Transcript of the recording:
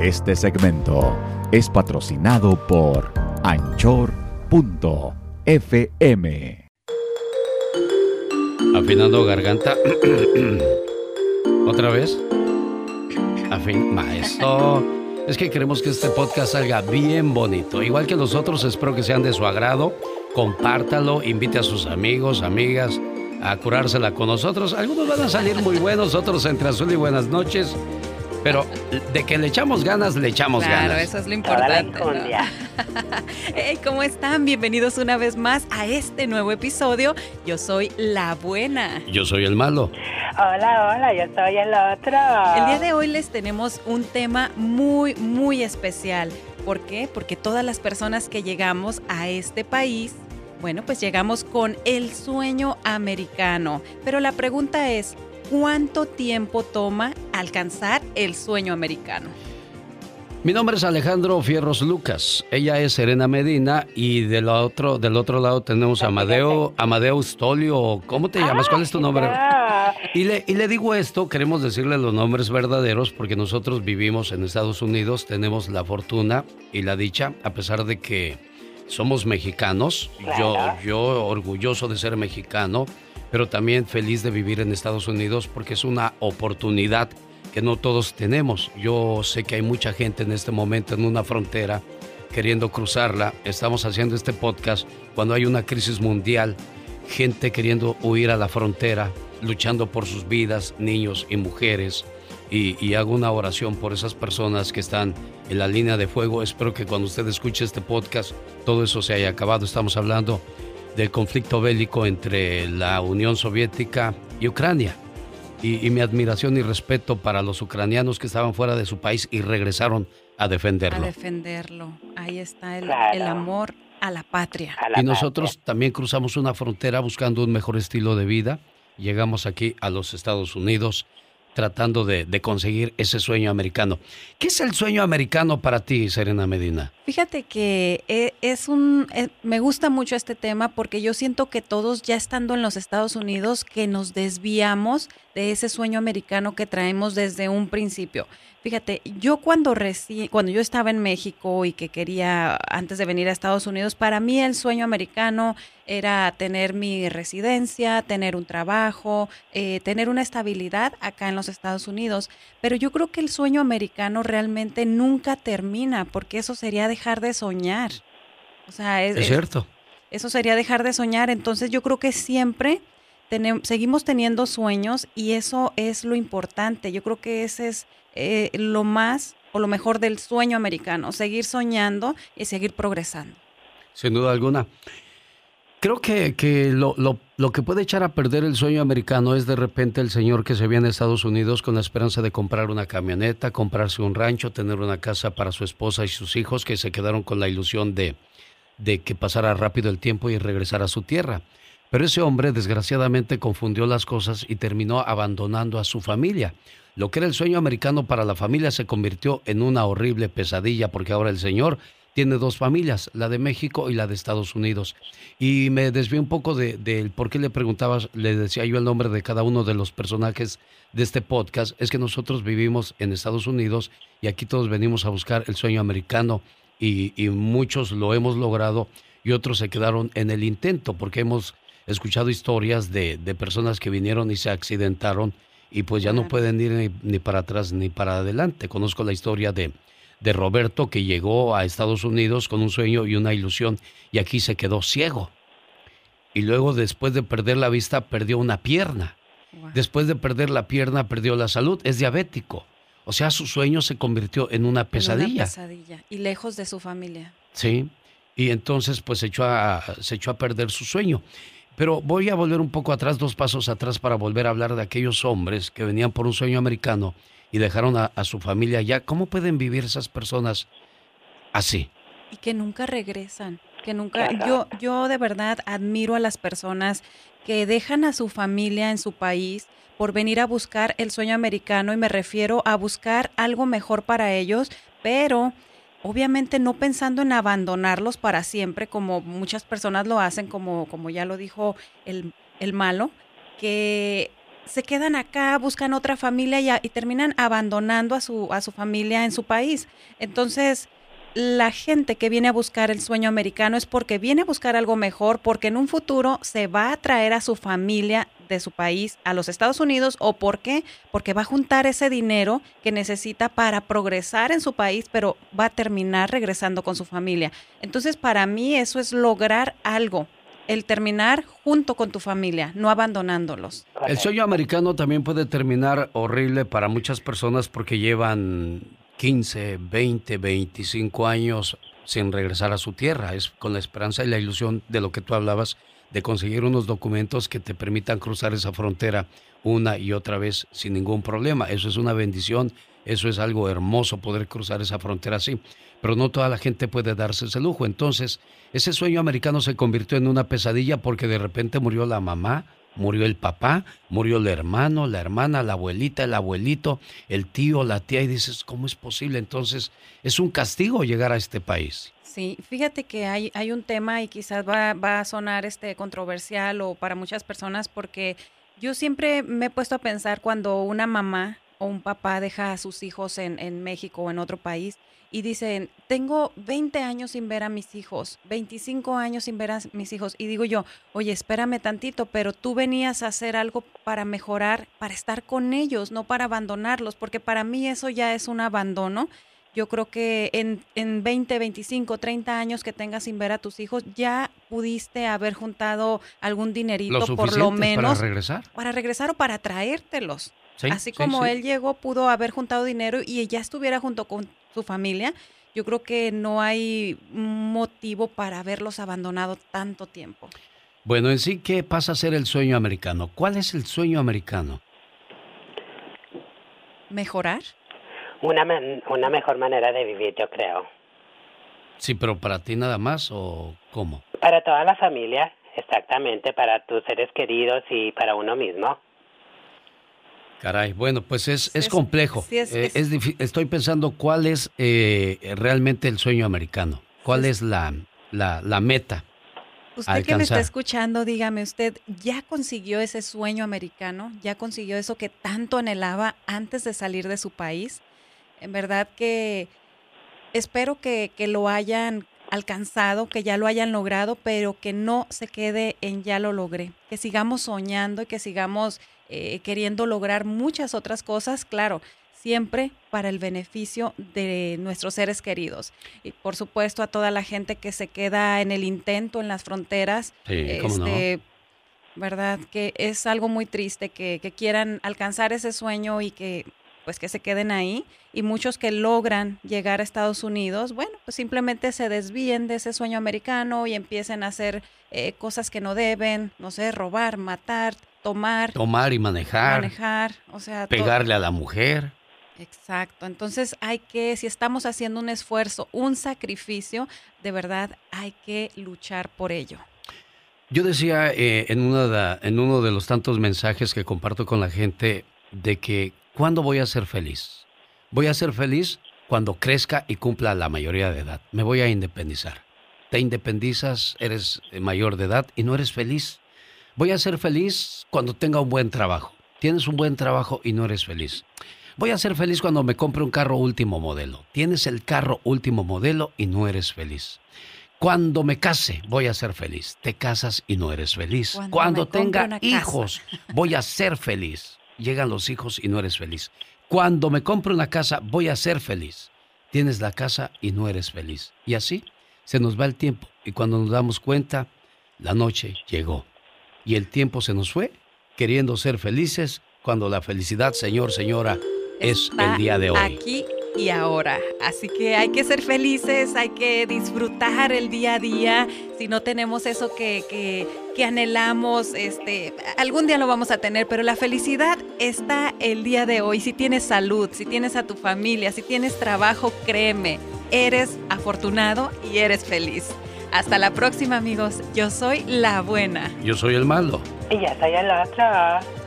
Este segmento es patrocinado por anchor.fm. Afinando garganta. ¿Otra vez? Afin maestro. Es que queremos que este podcast salga bien bonito. Igual que los otros, espero que sean de su agrado. Compártalo, invite a sus amigos, amigas a curársela con nosotros. Algunos van a salir muy buenos, otros entre azul y buenas noches. Pero de que le echamos ganas, le echamos ganas. Claro, eso es lo importante. hey, ¿cómo están? Bienvenidos una vez más a este nuevo episodio. Yo soy la buena. Yo soy el malo. Hola, hola, yo soy el otro. El día de hoy les tenemos un tema muy, muy especial. ¿Por qué? Porque todas las personas que llegamos a este país bueno, pues llegamos con el sueño americano. Pero la pregunta es, ¿cuánto tiempo toma alcanzar el sueño americano? Mi nombre es Alejandro Fierros Lucas. Ella es Serena Medina y del otro, del otro lado tenemos a Amadeo, Amadeo Stolio. ¿Cómo te llamas? ¿Cuál es tu nombre? Y le, y le digo esto, queremos decirle los nombres verdaderos porque nosotros vivimos en Estados Unidos, tenemos la fortuna y la dicha, a pesar de que somos mexicanos, yo, yo orgulloso de ser mexicano, pero también feliz de vivir en Estados Unidos porque es una oportunidad que no todos tenemos. Yo sé que hay mucha gente en este momento en una frontera queriendo cruzarla. Estamos haciendo este podcast cuando hay una crisis mundial, gente queriendo huir a la frontera, luchando por sus vidas, niños y mujeres y, hago una oración por esas personas que están en la línea de fuego. Espero que cuando usted escuche este podcast todo eso se haya acabado. Estamos hablando del conflicto bélico entre la Unión Soviética y Ucrania. Y, mi admiración y respeto para los ucranianos que estaban fuera de su país y regresaron a defenderlo. A defenderlo. Ahí está el, amor a la patria. y nosotros también cruzamos una frontera buscando un mejor estilo de vida. Llegamos aquí a los Estados Unidos tratando de, conseguir ese sueño americano. ¿Qué es el sueño americano para ti, Serena Medina? Fíjate que eh, es un, eh, me gusta mucho este tema porque yo siento que todos ya estando en los Estados Unidos que nos desviamos de ese sueño americano que traemos desde un principio. Fíjate, yo cuando cuando yo estaba en México y que quería antes de venir a Estados Unidos, para mí el sueño americano era tener mi residencia, tener un trabajo, eh, tener una estabilidad acá en los Estados Unidos. Pero yo creo que el sueño americano realmente nunca termina, porque eso sería dejar de soñar. O sea, es, cierto. Eso sería dejar de soñar. Entonces yo creo que siempre seguimos teniendo sueños y eso es lo importante. Yo creo que ese es eh, lo más o lo mejor del sueño americano, seguir soñando y seguir progresando. Sin duda alguna. Creo que, que lo, lo, lo, que puede echar a perder el sueño americano es de repente el señor que se viene a Estados Unidos con la esperanza de comprar una camioneta, comprarse un rancho, tener una casa para su esposa y sus hijos que se quedaron con la ilusión de, de que pasara rápido el tiempo y regresara a su tierra. Pero ese hombre desgraciadamente confundió las cosas y terminó abandonando a su familia. Lo que era el sueño americano para la familia se convirtió en una horrible pesadilla porque ahora el señor tiene dos familias, la de México y la de Estados Unidos. Y me desvié un poco del de, por qué le preguntabas, le decía yo el nombre de cada uno de los personajes de este podcast. Es que nosotros vivimos en Estados Unidos y aquí todos venimos a buscar el sueño americano y, y muchos lo hemos logrado y otros se quedaron en el intento porque hemos escuchado historias de, de personas que vinieron y se accidentaron y pues ya no pueden ir ni, para atrás ni para adelante. Conozco la historia de, de Roberto que llegó a Estados Unidos con un sueño y una ilusión y aquí se quedó ciego. Y luego después de perder la vista perdió una pierna. Después de perder la pierna perdió la salud, es diabético. O sea, su sueño se convirtió en una pesadilla. En una pesadilla y lejos de su familia. Sí, y entonces pues se echó a, se echó a perder su sueño. Pero voy a volver un poco atrás, dos pasos atrás, para volver a hablar de aquellos hombres que venían por un sueño americano y dejaron a, su familia allá. ¿Cómo pueden vivir esas personas así? Y que nunca regresan, que nunca... Yo, yo de verdad admiro a las personas que dejan a su familia en su país por venir a buscar el sueño americano y me refiero a buscar algo mejor para ellos, pero obviamente no pensando en abandonarlos para siempre, como muchas personas lo hacen, como, como ya lo dijo el, el malo, que se quedan acá, buscan otra familia y, y, terminan abandonando a su, a su familia en su país. Entonces, la gente que viene a buscar el sueño americano es porque viene a buscar algo mejor, porque en un futuro se va a traer a su familia de su país a los Estados Unidos o por qué? Porque va a juntar ese dinero que necesita para progresar en su país, pero va a terminar regresando con su familia. Entonces, para mí eso es lograr algo, el terminar junto con tu familia, no abandonándolos. El sueño americano también puede terminar horrible para muchas personas porque llevan 15, 20, 25 años sin regresar a su tierra. Es con la esperanza y la ilusión de lo que tú hablabas, de conseguir unos documentos que te permitan cruzar esa frontera una y otra vez sin ningún problema. Eso es una bendición, eso es algo hermoso poder cruzar esa frontera así. Pero no toda la gente puede darse ese lujo. Entonces, ese sueño americano se convirtió en una pesadilla porque de repente murió la mamá, Murió el papá, murió el hermano, la hermana, la abuelita, el abuelito, el tío, la tía, y dices, ¿cómo es posible? Entonces, es un castigo llegar a este país. Sí, fíjate que hay, hay un tema y quizás va, va a sonar este controversial o para muchas personas porque yo siempre me he puesto a pensar cuando una mamá o un papá deja a sus hijos en, en México o en otro país, y dicen, tengo 20 años sin ver a mis hijos, 25 años sin ver a mis hijos. Y digo yo, oye, espérame tantito, pero tú venías a hacer algo para mejorar, para estar con ellos, no para abandonarlos, porque para mí eso ya es un abandono. Yo creo que en, en 20, 25, 30 años que tengas sin ver a tus hijos, ya pudiste haber juntado algún dinerito, por lo menos. Para regresar. Para regresar o para traértelos. Así como él llegó, pudo haber juntado dinero y ya estuviera junto con su familia, yo creo que no hay motivo para haberlos abandonado tanto tiempo. Bueno, en sí, ¿qué pasa a ser el sueño americano? ¿Cuál es el sueño americano? ¿Mejorar? Una, una mejor manera de vivir, yo creo. Sí, pero para ti nada más o cómo? Para toda la familia, exactamente, para tus seres queridos y para uno mismo. Caray, bueno, pues es, es, complejo. Eh, estoy pensando cuál es eh, realmente el sueño americano, cuál es la, la, meta. Usted que me está escuchando, dígame, ¿usted ya consiguió ese sueño americano? ¿Ya consiguió eso que tanto anhelaba antes de salir de su país? En verdad que espero que, que lo hayan alcanzado, que ya lo hayan logrado, pero que no se quede en ya lo logré, que sigamos soñando y que sigamos eh, queriendo lograr muchas otras cosas, claro, siempre para el beneficio de nuestros seres queridos. Y por supuesto a toda la gente que se queda en el intento, en las fronteras, este, ¿verdad? Que es algo muy triste que, que quieran alcanzar ese sueño y que pues que se queden ahí y muchos que logran llegar a Estados Unidos, bueno, pues simplemente se desvíen de ese sueño americano y empiecen a hacer eh, cosas que no deben, no sé, robar, matar, tomar. Tomar y manejar. Manejar, o sea. Pegarle a la mujer. Exacto. Entonces hay que, si estamos haciendo un esfuerzo, un sacrificio, de verdad hay que luchar por ello. Yo decía eh, en, una en uno de los tantos mensajes que comparto con la gente de que ¿cuándo voy a ser feliz? Voy a ser feliz cuando crezca y cumpla la mayoría de edad. Me voy a independizar. Te independizas, eres mayor de edad y no eres feliz. Voy a ser feliz cuando tenga un buen trabajo. Tienes un buen trabajo y no eres feliz. Voy a ser feliz cuando me compre un carro último modelo. Tienes el carro último modelo y no eres feliz. Cuando me case, voy a ser feliz. Te casas y no eres feliz. Cuando, tenga hijos, voy a ser feliz. Llegan los hijos y no eres feliz. Cuando me compre una casa, voy a ser feliz. Tienes la casa y no eres feliz. Y así se nos va el tiempo. Y cuando nos damos cuenta, la noche llegó y el tiempo se nos fue queriendo ser felices cuando la felicidad, señor, señora, es el día de hoy. Aquí y ahora. Así que hay que ser felices, hay que disfrutar el día a día. Si no tenemos eso que, que, que, anhelamos, este, algún día lo vamos a tener, pero la felicidad está el día de hoy. Si tienes salud, si tienes a tu familia, si tienes trabajo, créeme, eres afortunado y eres feliz. Hasta la próxima, amigos. Yo soy la buena. Yo soy el malo. Y ya soy el otro.